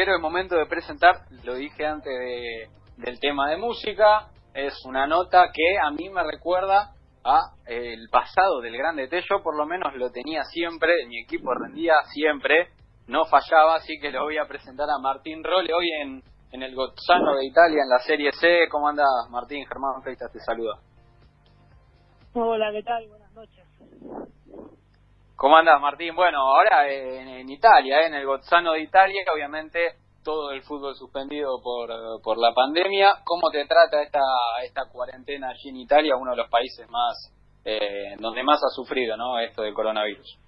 Pero el momento de presentar, lo dije antes de, del tema de música, es una nota que a mí me recuerda a eh, el pasado del Grande T. Yo por lo menos lo tenía siempre, mi equipo rendía siempre, no fallaba, así que lo voy a presentar a Martín Rolle hoy en, en el Gozzano de Italia, en la Serie C. ¿Cómo andas, Martín? Germán Feitas te saluda. Hola, ¿qué tal? Buenas noches. ¿Cómo andas, Martín? Bueno, ahora en, Italia, en el Gozzano de Italia, obviamente todo el fútbol suspendido por, por la pandemia. ¿Cómo te trata esta, esta cuarentena allí en Italia, uno de los países más eh, donde más ha sufrido ¿no? esto del coronavirus?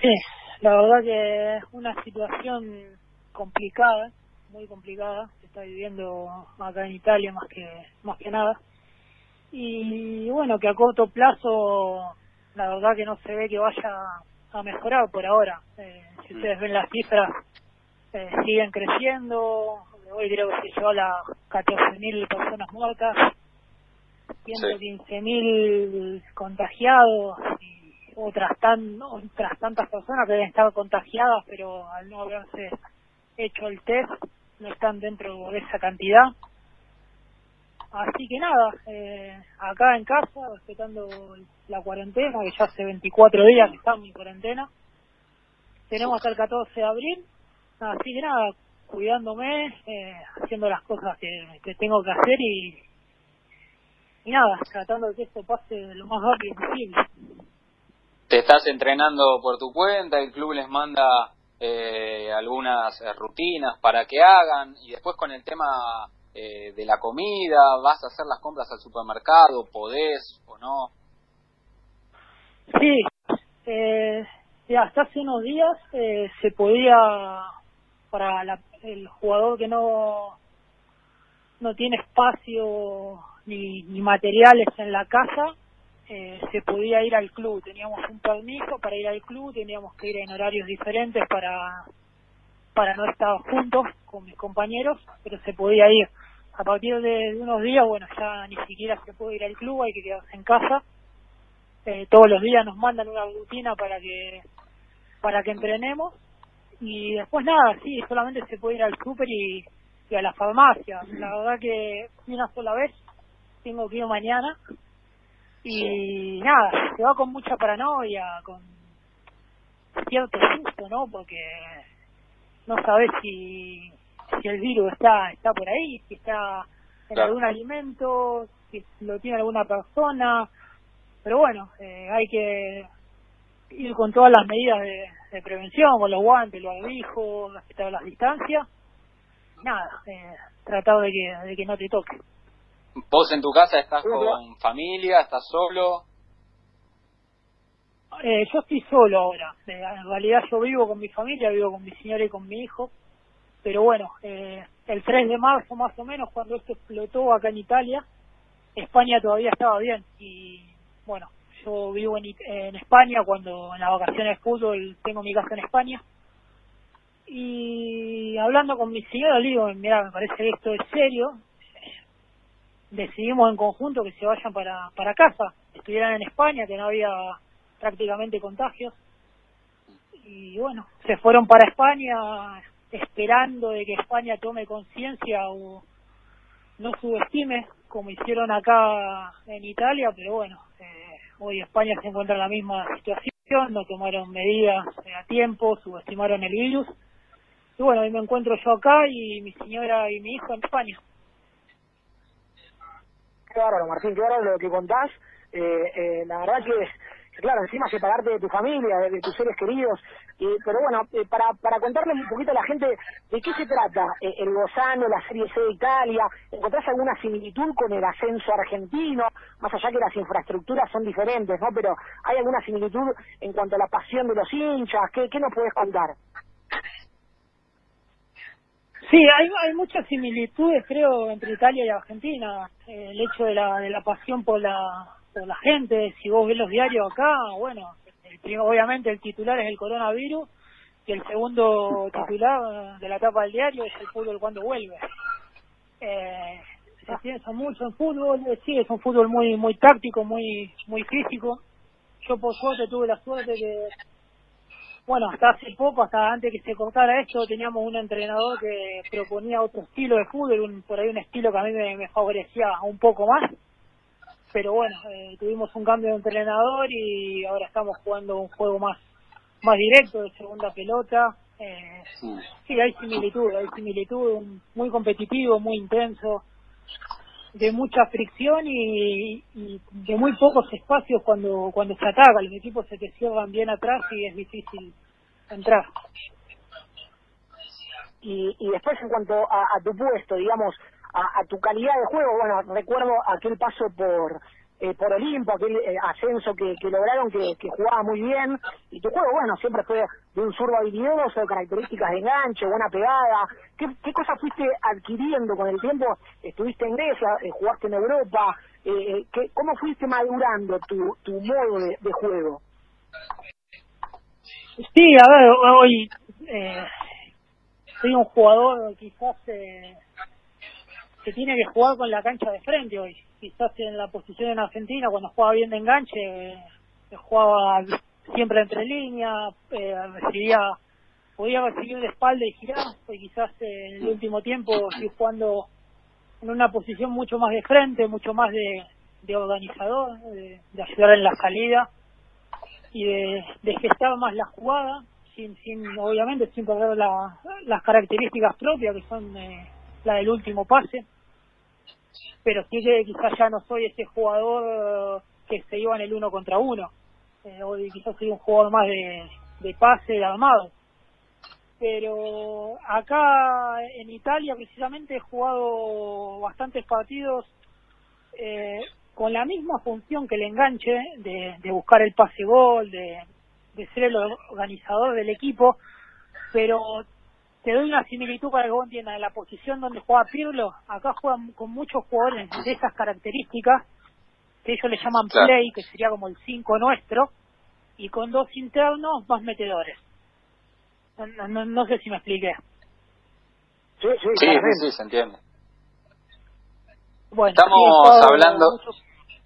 Sí, la verdad que es una situación complicada, muy complicada, se está viviendo acá en Italia más que más que nada. Y bueno, que a corto plazo la verdad que no se ve que vaya a mejorar por ahora. Eh, si ustedes ven las cifras, eh, siguen creciendo. Hoy creo que se llevó a las 14.000 personas muertas, 115.000 contagiados y otras, tan, otras tantas personas que deben estar contagiadas, pero al no haberse hecho el test no están dentro de esa cantidad. Así que nada, eh, acá en casa, respetando la cuarentena, que ya hace 24 días que estamos en cuarentena. Tenemos hasta el 14 de abril, así que nada, cuidándome, eh, haciendo las cosas que, tengo que hacer y, y nada, tratando de que esto pase lo más rápido posible. Te estás entrenando por tu cuenta, el club les manda eh, algunas rutinas para que hagan y después con el tema eh, de la comida, vas a hacer las compras al supermercado, podés o no. Sí, eh, hasta hace unos días eh, se podía, para el jugador que no, no tiene espacio ni, ni materiales en la casa, eh, se podía ir al club. Teníamos un permiso para ir al club, teníamos que ir en horarios diferentes para para no estar juntos con mis compañeros, pero se podía ir. A partir de, unos días, bueno, ya ni siquiera se puede ir al club, hay que quedarse en casa. Eh, todos los días nos mandan una rutina para que para que entrenemos y después nada, sí, solamente se puede ir al súper y, a la farmacia. La verdad que una sola vez tengo que ir mañana y nada, se va con mucha paranoia, con cierto susto, ¿no? Porque no sabes si, si el virus está está por ahí, si está en algún alimento, si lo tiene alguna persona, pero bueno, eh, hay que ir con todas las medidas de, prevención, con los guantes, los abijos, respetar las distancias, nada, eh, tratar de que, de que no te toque. ¿Vos en tu casa estás con familia, estás solo? Eh, yo estoy solo ahora. Eh, en realidad yo vivo con mi familia, vivo con mi señora y con mi hijo. Pero bueno, eh, el 3 de marzo más o menos, cuando esto explotó acá en Italia, España todavía estaba bien. Y bueno, yo vivo en, en España, cuando en las vacaciones de fútbol tengo mi casa en España. Y hablando con mi señora, le digo, mira, me parece que esto es serio. Decidimos en conjunto que se vayan para, para casa, estuvieran en España, que no había prácticamente contagios. Y bueno, se fueron para España esperando de que España tome conciencia o no subestime como hicieron acá en Italia, pero bueno, eh, hoy España se encuentra en la misma situación, no tomaron medidas a tiempo, subestimaron el virus. Y bueno, hoy me encuentro yo acá y mi señora y mi hijo en España. Claro, Martín, claro lo que contás. Eh, eh, la verdad que claro, encima separarte de tu familia, de, tus seres queridos. pero bueno, eh, para, para contarles un poquito a la gente de qué se trata eh, el Gozano, la Serie C de Italia, ¿encontrás alguna similitud con el ascenso argentino? Más allá que las infraestructuras son diferentes, ¿no? Pero ¿hay alguna similitud en cuanto a la pasión de los hinchas? ¿Qué, qué nos puedes contar? Sí, hay, hay muchas similitudes, creo, entre Italia y Argentina. Eh, el hecho de la, de la pasión por la la gente, si vos ves los diarios acá, bueno, obviamente el titular es el coronavirus y el segundo titular de la tapa del diario es el fútbol cuando vuelve. Eh, se piensa mucho en fútbol, sí, es un fútbol muy muy táctico, muy muy físico. Yo por suerte tuve la suerte que bueno, hasta hace poco, hasta antes que se cortara esto, teníamos un entrenador que proponía otro estilo de fútbol, un, por ahí un estilo que a mí me, favorecía un poco más. Pero bueno, eh, tuvimos un cambio de entrenador y ahora estamos jugando un juego más más directo de segunda pelota. Eh, sí. hay similitud, hay similitud, muy competitivo, muy intenso, de mucha fricción y, y, de muy pocos espacios cuando cuando se ataca. Los equipos se te cierran bien atrás y es difícil entrar. Y, y después en cuanto a, a tu puesto, digamos, a, a tu calidad de juego, bueno, recuerdo aquel paso por eh, por Olimpo, aquel eh, ascenso que, lograron, que, jugaba muy bien. Y tu juego, bueno, siempre fue de un zurdo habilidoso, características de enganche, buena pegada. ¿Qué, cosas fuiste adquiriendo con el tiempo? Estuviste en Grecia, eh, jugaste en Europa. ¿qué, ¿Cómo fuiste madurando tu, tu modo de, juego? Sí, a ver, hoy soy un jugador quizás eh, que tiene que jugar con la cancha de frente hoy. Quizás en la posición en Argentina, cuando jugaba bien de enganche, eh, jugaba siempre entre líneas, eh, recibía, podía recibir de espalda y girar, pues quizás en el último tiempo estoy jugando en una posición mucho más de frente, mucho más de, de organizador, de, ayudar en la salida y de, de gestar más la jugada, sin, sin obviamente sin perder la, las características propias que son eh, la del último pase pero sí que quizás ya no soy ese jugador eh, que se iba en el uno contra uno. Eh, hoy quizás soy un jugador más de, pase, de armado. Pero acá en Italia precisamente he jugado bastantes partidos eh, con la misma función que el enganche de, de buscar el pase gol, de, de ser el organizador del equipo, pero te doy una similitud para que vos entiendas. En la posición donde juega Pirlo, acá juegan con muchos jugadores de esas características, que ellos le llaman play, que sería como el 5 nuestro, y con dos internos, dos metedores. No, no, sé si me expliqué. Sí, sí, sí, sí, se entiende. Bueno, estamos hablando...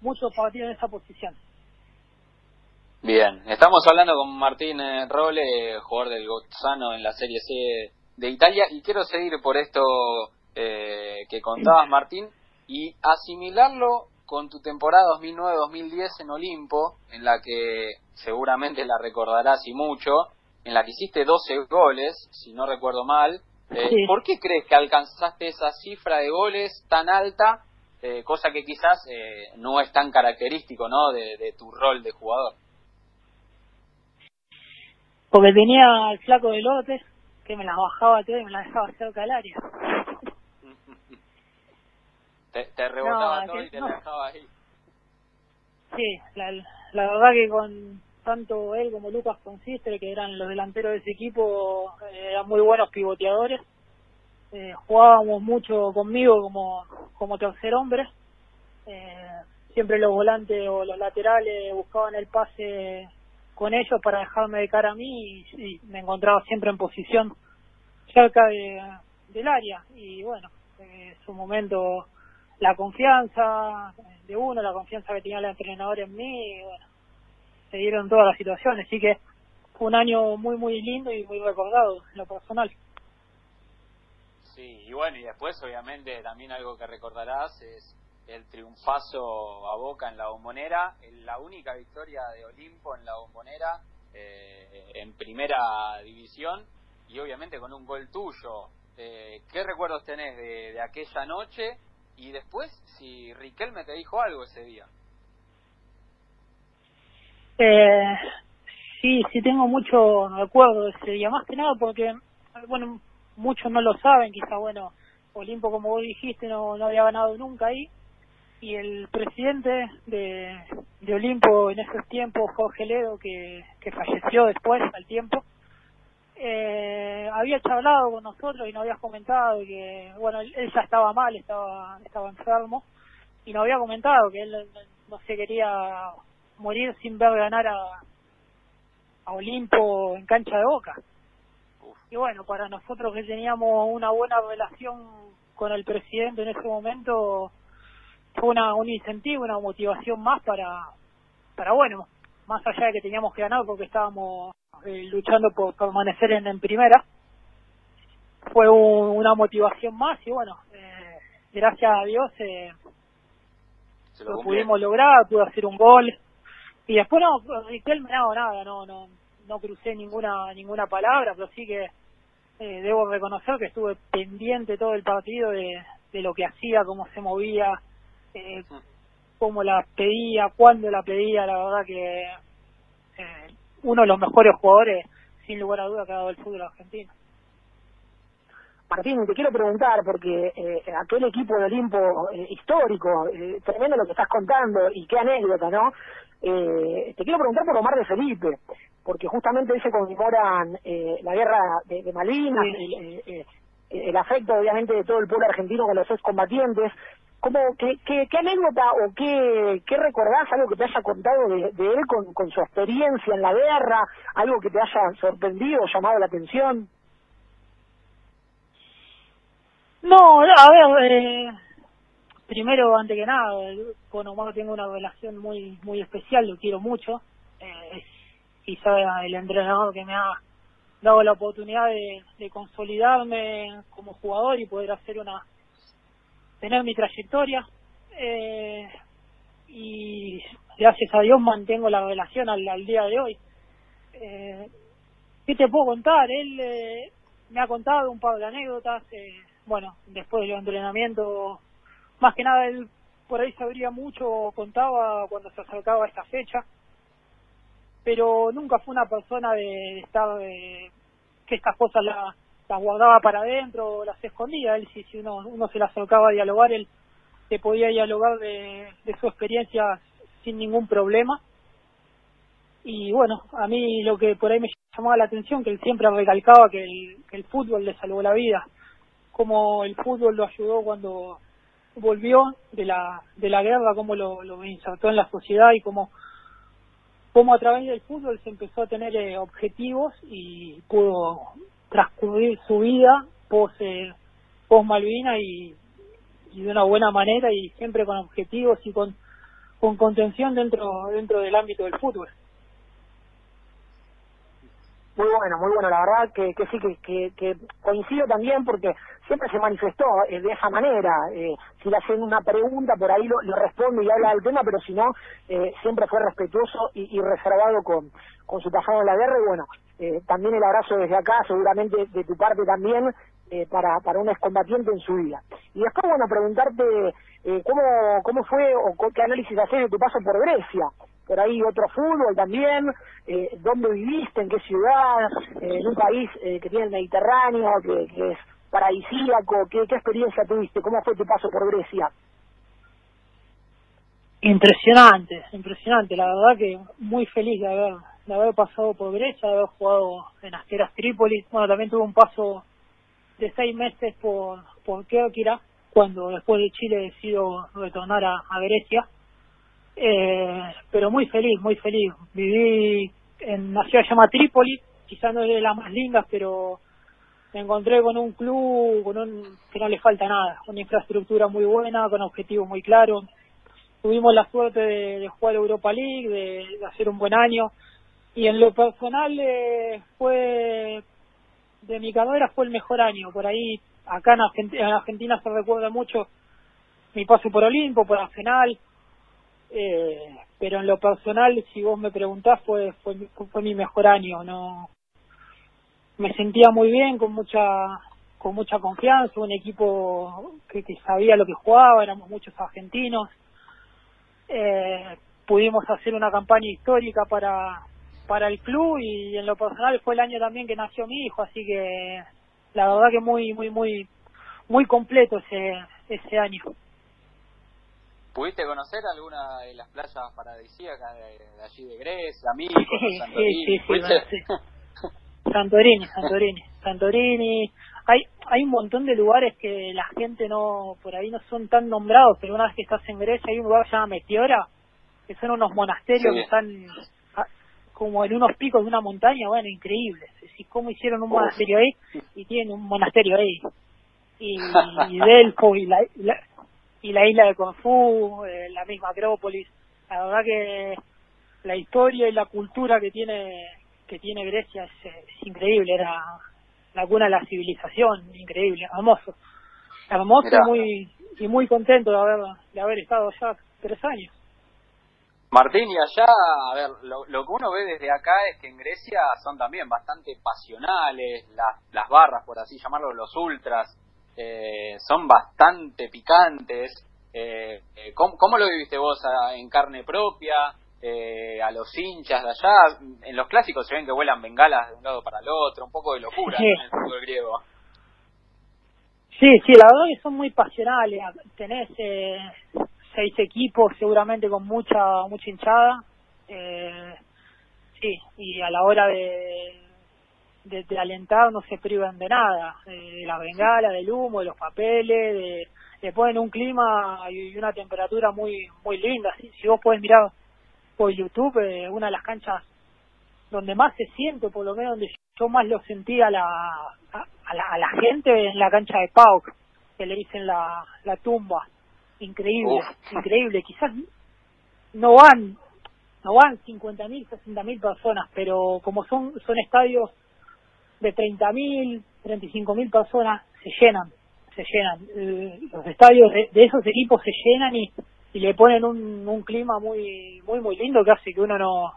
Muchos partidos en esa posición. Bien, estamos hablando con Martín eh, Role, jugador del Gozzano en la Serie C de Italia y quiero seguir por esto eh, que contabas Martín y asimilarlo con tu temporada 2009-2010 en Olimpo, en la que seguramente la recordarás y mucho, en la que hiciste 12 goles, si no recuerdo mal. Eh, ¿Por qué crees que alcanzaste esa cifra de goles tan alta, eh, cosa que quizás no es tan característico ¿no? De, de, tu rol de jugador? Porque tenía el flaco de lotes, que me las bajaba todo y me las dejaba cerca del área. te, te rebotaba todo y te las dejaba ahí. Sí, la, la verdad que con tanto él como Lucas Consistre, que eran los delanteros de ese equipo, eh, eran muy buenos pivoteadores. Eh, jugábamos mucho conmigo como, como tercer hombre. Eh, siempre los volantes o los laterales buscaban el pase con ellos para dejarme de cara a mí y, me encontraba siempre en posición cerca de, del área y bueno, en su momento la confianza de uno, la confianza que tenía el entrenador en mí, bueno, se dieron todas las situaciones, así que fue un año muy muy lindo y muy recordado en lo personal. Sí, y bueno, y después obviamente también algo que recordarás es el triunfazo a Boca en la bombonera, la única victoria de Olimpo en la bombonera eh, en primera división y obviamente con un gol tuyo. Eh, ¿Qué recuerdos tenés de, aquella noche? Y después, si Riquelme te dijo algo ese día. Eh, sí, sí tengo mucho recuerdo de ese día, más que nada porque, bueno, muchos no lo saben, quizá, bueno, Olimpo, como vos dijiste, no, no había ganado nunca ahí, y el presidente de, de Olimpo en esos tiempos, Jorge Ledo, que, que falleció después, al tiempo, eh, había charlado con nosotros y nos había comentado que, bueno, él, ya estaba mal, estaba, estaba enfermo, y nos había comentado que él no se quería morir sin ver ganar a, a Olimpo en cancha de boca. Y bueno, para nosotros que teníamos una buena relación con el presidente en ese momento, fue una, un incentivo, una motivación más para, para bueno, más allá de que teníamos que ganar porque estábamos eh, luchando por permanecer en, en primera. Fue una motivación más y bueno, eh, gracias a Dios eh, lo, pudimos lograr, pude hacer un gol y después no, no, nada, no, no, no crucé ninguna ninguna palabra, pero sí que eh, debo reconocer que estuve pendiente todo el partido de, de lo que hacía, cómo se movía, eh, cómo la pedía, cuándo la pedía, la verdad que eh, uno de los mejores jugadores, sin lugar a duda, que ha dado el fútbol argentino. Martín, te quiero preguntar, porque eh, aquel equipo de Olimpo eh, histórico, eh, tremendo lo que estás contando, y qué anécdota, ¿no? Te quiero preguntar por Omar de Felipe, porque justamente hoy se conmemoran eh, la guerra de, de Malvinas, el, el, afecto obviamente de todo el pueblo argentino con los excombatientes. ¿Cómo, qué, qué, qué, anécdota o qué, qué recordás, algo que te haya contado de, él con, con su experiencia en la guerra, algo que te haya sorprendido, llamado la atención? No, a ver, eh, primero, antes que nada, con Omar tengo una relación muy muy especial, lo quiero mucho. Eh, quizá el entrenador que me ha dado la oportunidad de consolidarme como jugador y poder hacer una tener mi trayectoria eh, y gracias a Dios mantengo la relación al, al día de hoy eh, ¿qué te puedo contar? él eh, me ha contado un par de anécdotas eh, bueno después del entrenamiento más que nada él por ahí sabría mucho contaba cuando se acercaba esta fecha pero nunca fue una persona de, de estar de, que estas cosas la, las guardaba para adentro, las escondía. Él, si, si uno, uno se las acercaba a dialogar, él te podía dialogar de, de su experiencia sin ningún problema. Y bueno, a mí lo que por ahí me llamaba la atención, que él siempre recalcaba que el, fútbol le salvó la vida, como el fútbol lo ayudó cuando volvió de la de la guerra, cómo lo, lo insertó en la sociedad y cómo cómo a través del fútbol se empezó a tener eh, objetivos y pudo transcurrir su vida post, eh, post Malvina y, y de una buena manera y siempre con objetivos y con con contención dentro dentro del ámbito del fútbol. Muy bueno, muy bueno, la verdad que, que sí, que, que, que coincido también porque siempre se manifestó eh, de esa manera. Eh, si le hacen una pregunta, por ahí lo, lo responde y habla del tema, pero si no, eh, siempre fue respetuoso y, y reservado con, con su pasado en la guerra. Y bueno, eh, también el abrazo desde acá, seguramente de tu parte también, eh, para, para un excombatiente en su vida. Y después, bueno, preguntarte eh, cómo, cómo fue o qué análisis haces de tu paso por Grecia por ahí otro fútbol también, eh, dónde viviste, en qué ciudad, eh, en un país que tiene el Mediterráneo, que, que es paradisíaco, ¿qué, ¿qué experiencia tuviste? ¿Cómo fue tu paso por Grecia? Impresionante, impresionante, la verdad que muy feliz de haber, de haber pasado por Grecia, de haber jugado en Asteras Trípolis, bueno, también tuve un paso de seis meses por, por Kerkira, cuando después de Chile decido retornar a, a Grecia, eh, pero muy feliz, muy feliz. Viví en una ciudad llamada Trípoli, quizás no es de las más lindas, pero me encontré con un club con un, que no le falta nada, una infraestructura muy buena, con objetivos muy claros. Tuvimos la suerte de, de jugar Europa League, de, hacer un buen año, y en lo personal eh, fue, de mi carrera fue el mejor año. Por ahí, acá en Argentina, en Argentina se recuerda mucho mi paso por Olimpo, por Arsenal, eh, pero en lo personal si vos me preguntás fue, fue fue mi mejor año no me sentía muy bien con mucha con mucha confianza un equipo que, sabía lo que jugaba éramos muchos argentinos. Eh, pudimos hacer una campaña histórica para para el club y en lo personal fue el año también que nació mi hijo así que la verdad que muy muy muy muy completo ese ese año ¿Pudiste conocer alguna de las playas paradisíacas de, de allí de Grecia, Mykonos, sí, Santorini? Sí, sí, sí, Santorini, Santorini, Santorini. Hay hay un montón de lugares que la gente no por ahí no son tan nombrados, pero una vez que estás en Grecia hay un lugar que se llama Meteora, que son unos monasterios sí. que están como en unos picos de una montaña, bueno, increíbles. Es cómo hicieron un monasterio ahí y tienen un monasterio ahí. Y, y Delfo y la, y la y la isla de Corfú, eh, la misma Acrópolis. La verdad que la historia y la cultura que tiene que tiene Grecia es, es increíble, era la cuna de la civilización, increíble, hermoso, hermoso y muy y muy contento de haber de haber estado allá tres años. Martín, y allá, a ver, lo, lo, que uno ve desde acá es que en Grecia son también bastante pasionales, las, las barras, por así llamarlo, los ultras, eh, son bastante picantes. Eh, eh ¿cómo, ¿cómo, lo viviste vos en carne propia? Eh, a los hinchas de allá, en los clásicos se ven que vuelan bengalas de un lado para el otro, un poco de locura sí. en el fútbol griego. Sí, sí, la verdad que son muy pasionales. Tenés eh, seis equipos seguramente con mucha mucha hinchada. Eh, sí y a la hora de, de, de alentar no se privan de nada de la bengala del humo de los papeles de le ponen un clima y una temperatura muy muy linda. Si, vos podés mirar por YouTube eh, una de las canchas donde más se siente por lo menos donde yo más lo sentí a la a, a la, a la gente en la cancha de Pauk que le dicen la la tumba increíble, Uf. increíble. Quizás no van, no van 50.000, 60.000 personas, pero como son son estadios de 30.000, 35.000 personas, se llenan, se llenan. Eh, los estadios de, de, esos equipos se llenan y, y le ponen un, un clima muy muy muy lindo que hace que uno no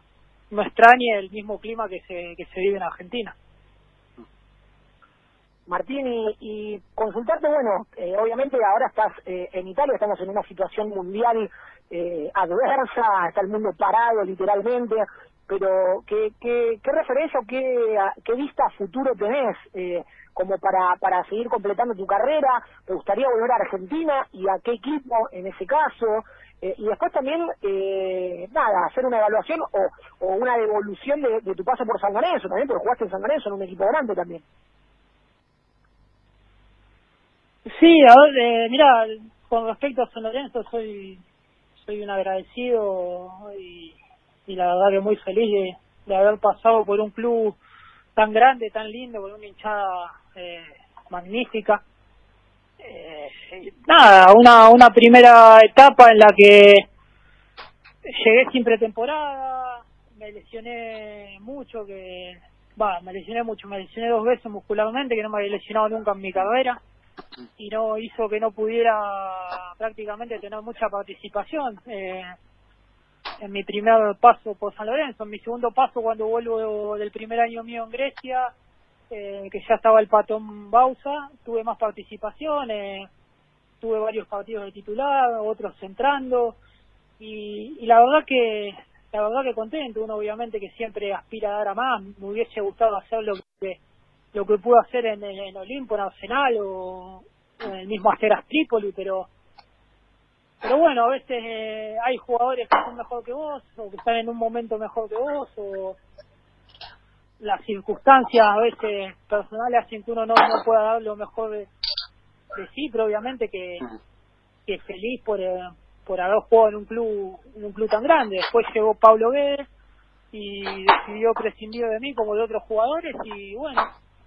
no extrañe el mismo clima que se que se vive en Argentina. Martín, y, y consultarte, bueno, eh, obviamente ahora estás eh, en Italia, estamos en una situación mundial eh, adversa, está el mundo parado literalmente, pero ¿qué, qué, qué referencia o qué, vista futuro tenés eh, como para, para seguir completando tu carrera? ¿Te gustaría volver a Argentina y a qué equipo en ese caso? Eh, y después también, eh, nada, hacer una evaluación o, o una devolución de, de tu paso por San Lorenzo también, porque jugaste en San Lorenzo en un equipo grande también. Sí, a ver, eh, mira, con respecto a San Lorenzo soy soy un agradecido y, y la verdad que muy feliz de, de, haber pasado por un club tan grande, tan lindo, con una hinchada eh, magnífica. Eh, nada, una, una primera etapa en la que llegué sin pretemporada, me lesioné mucho, que va, me lesioné mucho, me lesioné dos veces muscularmente, que no me había lesionado nunca en mi carrera y no hizo que no pudiera prácticamente tener mucha participación eh, en mi primer paso por San Lorenzo. En mi segundo paso, cuando vuelvo del primer año mío en Grecia, eh, que ya estaba el patón Bausa, tuve más participación, eh, tuve varios partidos de titular, otros entrando, y, y la verdad que la verdad que contento, uno obviamente que siempre aspira a dar a más, me hubiese gustado hacer lo que lo que pudo hacer en, en Olimpo, en Arsenal o en el mismo Asteras Trípoli, pero pero bueno, a veces eh, hay jugadores que son mejor que vos o que están en un momento mejor que vos o las circunstancias a veces personales hacen que uno no, no pueda dar lo mejor de, de sí, pero obviamente que, que feliz por, eh, por haber jugado en un club en un club tan grande. Después llegó Pablo Guedes y decidió prescindir de mí como de otros jugadores y bueno,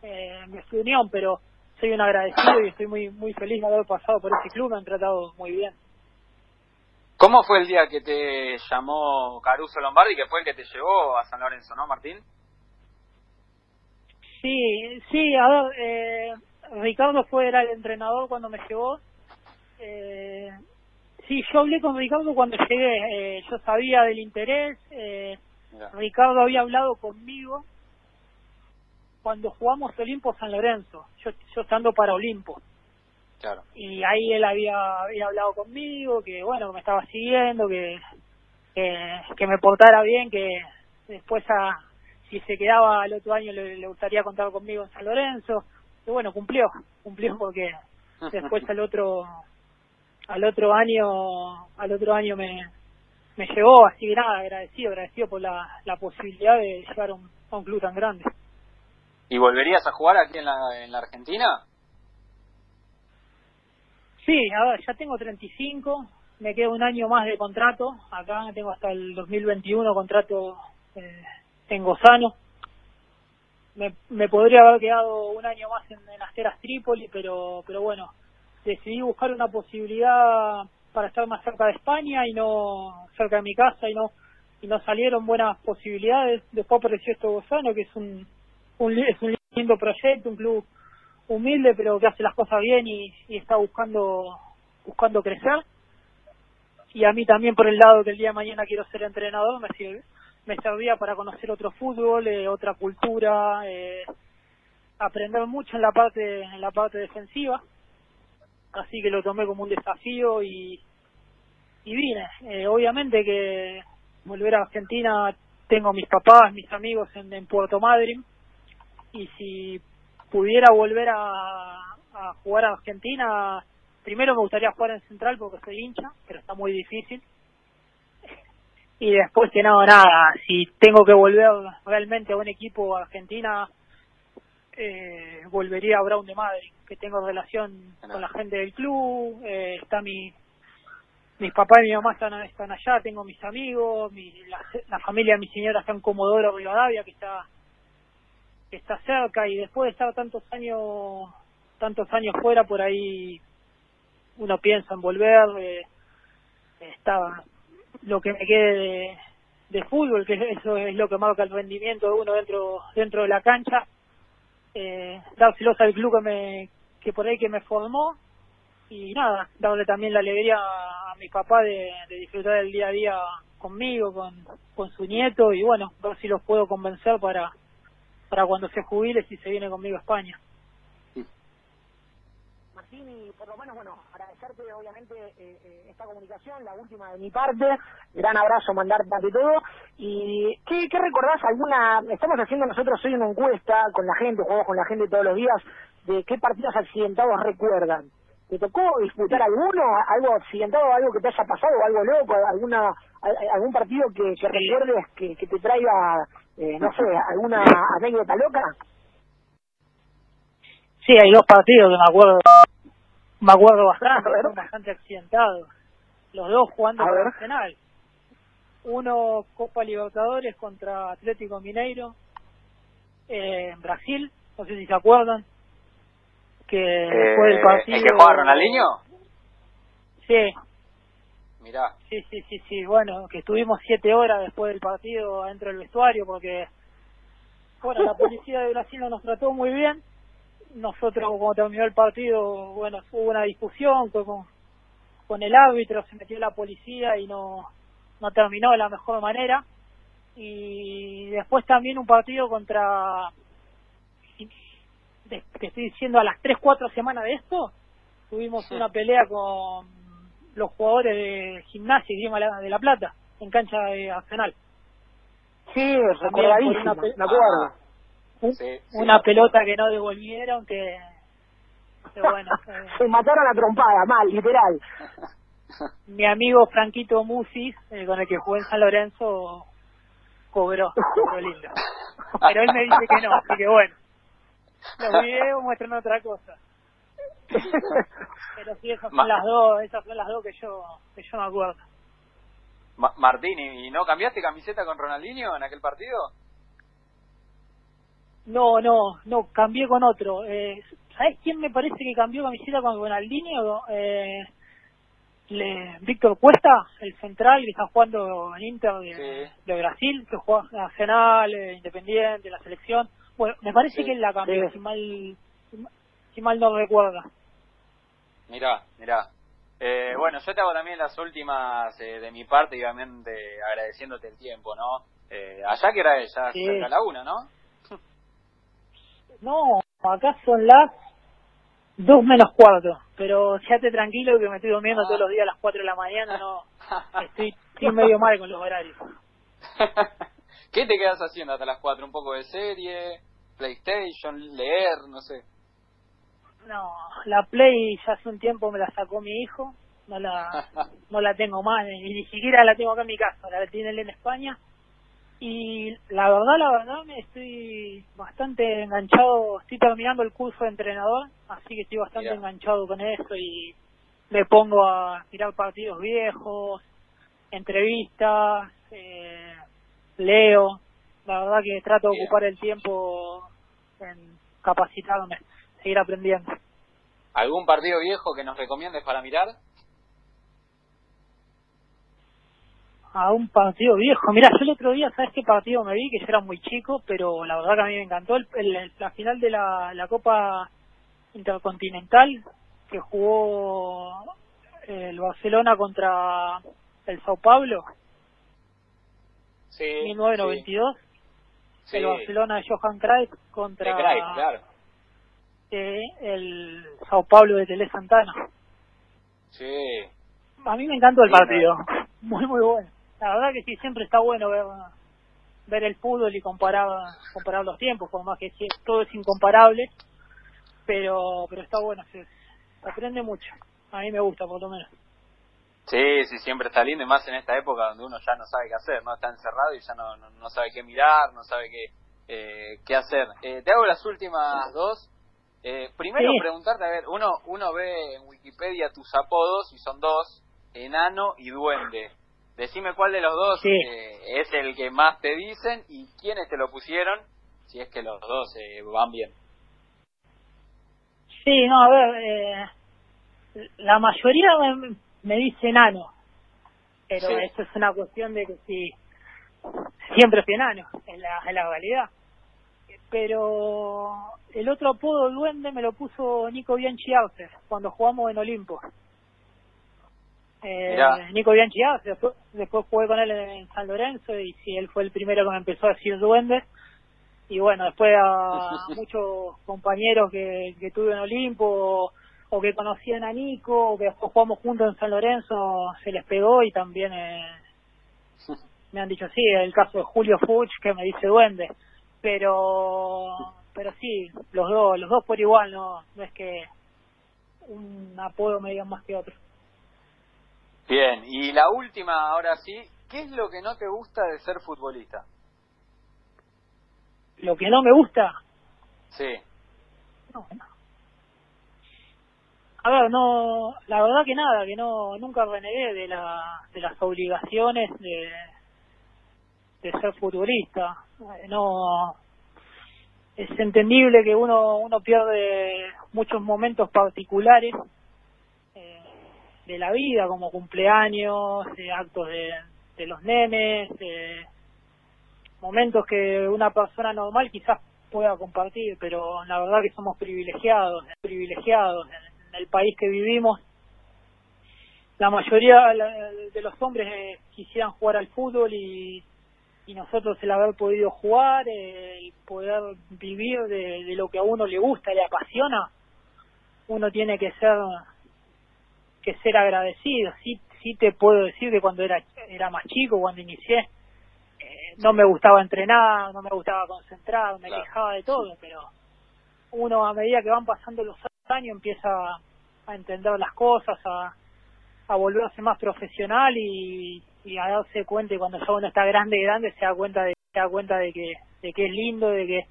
eh, mi unión, pero soy un agradecido y estoy muy muy feliz de haber pasado por ese club, me han tratado muy bien. ¿Cómo fue el día que te llamó Caruso Lombardi, que fue el que te llevó a San Lorenzo, no, Martín? Sí, sí, a ver, eh, Ricardo fue era el entrenador cuando me llevó. Eh, sí, yo hablé con Ricardo cuando llegué, eh, yo sabía del interés, eh, Ricardo había hablado conmigo cuando jugamos Olimpo San Lorenzo, yo, yo estando para Olimpo. Claro. Y ahí él había, había hablado conmigo, que bueno, que me estaba siguiendo, que, que, que me portara bien, que después a, si se quedaba el otro año le, le gustaría contar conmigo en San Lorenzo. Y bueno, cumplió, cumplió porque después al otro al otro año al otro año me me llegó así que nada agradecido agradecido por la, la posibilidad de llegar a un, a un club tan grande ¿Y volverías a jugar aquí en la, en la Argentina? Sí, a ver, ya tengo 35, me queda un año más de contrato, acá tengo hasta el 2021 contrato eh, en Gozano. Me, me podría haber quedado un año más en, en Asteras Trípoli, pero, pero bueno, decidí buscar una posibilidad para estar más cerca de España y no cerca de mi casa y no y nos salieron buenas posibilidades. Después apareció esto Gozano, que es un, un, es un lindo proyecto, un club humilde, pero que hace las cosas bien y, está buscando buscando crecer. Y a mí también por el lado que el día de mañana quiero ser entrenador, me sirve me servía para conocer otro fútbol, eh, otra cultura, eh, aprender mucho en la parte en la parte defensiva. Así que lo tomé como un desafío y y vine. Eh, obviamente que volver a Argentina tengo mis papás, mis amigos en, en Puerto Madryn y si pudiera volver a, a jugar a Argentina, primero me gustaría jugar en Central porque soy hincha, pero está muy difícil. Y después que nada, si tengo que volver realmente a un equipo Argentina, eh, volvería a Brown de Madrid, que tengo relación con la gente del club, eh, está mi mis papás y mi mamá están, están allá, tengo mis amigos, mi, la, familia de mi señora está en Comodoro Rivadavia, que está está cerca, y después de estar tantos años tantos años fuera, por ahí uno piensa en volver, eh, estaba lo que me quede de, fútbol, que eso es lo que marca el rendimiento de uno dentro dentro de la cancha. Eh, dárselos al club que me que por ahí que me formó y nada, darle también la alegría a mi papá de, de disfrutar el día a día conmigo, con, con su nieto y bueno, ver si los puedo convencer para para cuando se jubile si se viene conmigo a España. Y por lo menos, bueno, agradecerte obviamente eh, eh, esta comunicación, la última de mi parte, gran abrazo, mandarte ante todo, y ¿qué, ¿qué recordás alguna, estamos haciendo nosotros hoy una encuesta con la gente, jugamos con la gente todos los días, de qué partidos accidentados recuerdan. ¿Te tocó disputar alguno, algo accidentado, algo que te haya pasado, algo loco, alguna algún partido que, que recuerdes que, que te traiga, eh, no sé, alguna anécdota loca? Sí, hay dos partidos que me acuerdo me acuerdo bastante, bastante accidentados. Los dos jugando por Arsenal. Uno Copa Libertadores contra Atlético Mineiro eh, en Brasil, no sé si se acuerdan. Que eh, fue el partido. ¿El que juega Ronaldinho? Sí. Mirá. Sí, sí, sí, sí. Bueno, que estuvimos siete horas después del partido dentro del vestuario porque, bueno, la policía de Brasil no nos trató muy bien nosotros cuando terminó el partido, bueno, hubo una discusión con, con el árbitro, se metió la policía y no, no terminó de la mejor manera. Y después también un partido contra, te estoy diciendo, a las 3, 4 semanas de esto, tuvimos una pelea con los jugadores de gimnasia y de la Plata, en cancha de Arsenal. Sí, recordadísimo, me acuerdo. Una pelota que no devolvieron que, bueno eh, se mataron a trompada mal literal. Mi amigo Franquito Musis eh, con el que jugué en San Lorenzo cobró cobró lindo. Pero él me dice que no así que bueno. Los videos muestran otra cosa pero sí esas son las dos esas son las dos que yo que yo me acuerdo Martín y no cambiaste camiseta con Ronaldinho en aquel partido no, no, no, cambié con otro. Eh, ¿Sabes quién me parece que cambió camiseta con Ronaldinho? Eh, le, Víctor Cuesta, el central que está jugando en Inter de, Brasil, que juega Nacional, eh, Independiente, la selección. Bueno, me parece que él la cambió, si mal si mal no recuerda. Mirá, mirá. Eh, bueno, yo te hago también las últimas eh, de mi parte y obviamente agradeciéndote el tiempo, ¿no? Eh, allá que era ella, cerca la una, ¿no? No, acá son las dos menos cuatro, pero te tranquilo que me estoy durmiendo todos los días a las cuatro de la mañana, no, estoy, medio mal con los horarios. ¿Qué te quedas haciendo hasta las cuatro? ¿Un poco de serie? ¿PlayStation? ¿Leer? No sé. No, la Play ya hace un tiempo me la sacó mi hijo, no la no la tengo más, ni, ni siquiera la tengo acá en mi casa, la tiene él en España. Y la verdad, la verdad, me estoy bastante enganchado, estoy terminando el curso de entrenador, así que estoy bastante enganchado con eso y me pongo a mirar partidos viejos, entrevistas, eh, leo, la verdad que trato de ocupar el tiempo en capacitarme, seguir aprendiendo. ¿Algún partido viejo que nos recomiendes para mirar? a un partido viejo. Mira, yo el otro día, ¿sabes qué partido me vi? Que yo era muy chico, pero la verdad que a mí me encantó. El, la final de la, la Copa Intercontinental que jugó el Barcelona contra el Sao Paulo. Sí. 1992. El Barcelona de Johan Cruyff contra claro. El Sao Paulo de Tele Santana. Sí. A mí me encantó el partido. Muy, muy bueno. La verdad que sí, siempre está bueno ver ver el fútbol y comparar comparar los tiempos, por más que todo es incomparable, pero pero está bueno, se, aprende mucho. A mí me gusta, por lo menos. Sí, sí, siempre está lindo, y más en esta época donde uno ya no sabe qué hacer, ¿no? Está encerrado y ya no, no, sabe qué mirar, no sabe qué, eh, qué hacer. Eh, te hago las últimas dos. Eh, primero preguntarte, a ver, uno, uno ve en Wikipedia tus apodos y son dos, enano y duende. Decime cuál de los dos eh, es el que más te dicen y quiénes te lo pusieron, si es que los dos eh, van bien. Sí, no, a ver, eh, la mayoría me, me dice enano, pero eso es una cuestión de que si siempre fui enano, en la, en la realidad. Pero el otro apodo duende me lo puso Nico Bianchi cuando jugamos en Olimpo. Eh, Nico Bianchi después, después jugué con él en, San Lorenzo y sí, él fue el primero que me empezó a decir duende. Y bueno, después a muchos compañeros que, que tuve en Olimpo o, que conocían a Nico o que después jugamos juntos en San Lorenzo se les pegó y también eh, me han dicho sí, el caso de Julio Fuch que me dice duende. Pero pero sí, los dos, los dos por igual, no, no es que un apodo me digan más que otro. Bien, y la última, ahora sí, ¿qué es lo que no te gusta de ser futbolista? ¿Lo que no me gusta? Sí. No, A ver, no, la verdad que nada, que no, nunca renegué de, la, de las obligaciones de, de ser futbolista. Eh, no, es entendible que uno, uno pierde muchos momentos particulares de la vida, como cumpleaños, actos de, los nenes, momentos que una persona normal quizás pueda compartir, pero la verdad que somos privilegiados, privilegiados en, el país que vivimos. La mayoría de los hombres eh, quisieran jugar al fútbol y, y nosotros el haber podido jugar, el poder vivir de, de lo que a uno le gusta, le apasiona, uno tiene que ser que ser agradecido. Sí, sí te puedo decir que cuando era, era más chico, cuando inicié, eh, no me gustaba entrenar, no me gustaba concentrar, me quejaba de todo, pero uno a medida que van pasando los años empieza a entender las cosas, a, a volverse más profesional y, y a darse cuenta y cuando ya uno está grande grande se da cuenta de se da cuenta de que de que es lindo de que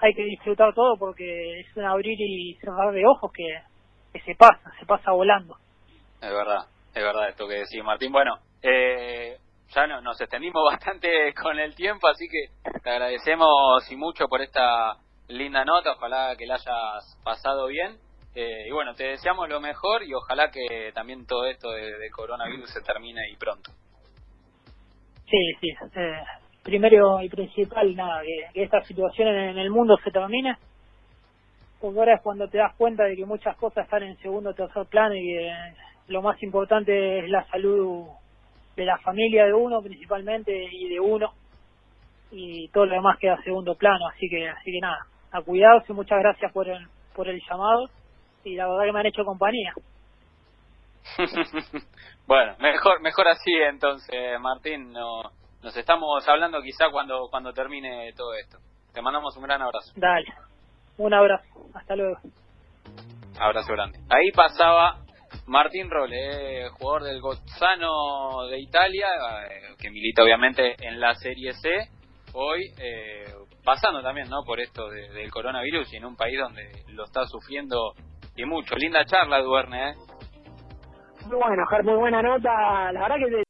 hay que disfrutar todo porque es un abrir y cerrar de ojos que, que se pasa se pasa volando es verdad, es verdad esto que decís, Martín. Bueno, eh, ya no, nos extendimos bastante con el tiempo, así que te agradecemos y mucho por esta linda nota. Ojalá que la hayas pasado bien. Eh, y bueno, te deseamos lo mejor y ojalá que también todo esto de, coronavirus se termine y pronto. Sí, sí. Eh, primero y principal, nada, que, esta situación en, el mundo se termine. Porque ahora es cuando te das cuenta de que muchas cosas están en segundo o tercer plano y que lo más importante es la salud de la familia de uno principalmente y de uno y todo lo demás queda a segundo plano así que así que nada a cuidarse muchas gracias por el por el llamado y la verdad que me han hecho compañía bueno mejor mejor así entonces Martín no, nos estamos hablando quizá cuando cuando termine todo esto te mandamos un gran abrazo dale un abrazo hasta luego abrazo grande ahí pasaba Martín Rolle, jugador del Gozzano de Italia, eh, que milita obviamente en la Serie C, hoy eh, pasando también no por esto del coronavirus y en un país donde lo está sufriendo y mucho. Linda charla, Duerne. ¿eh? Bueno, muy buena nota. La verdad que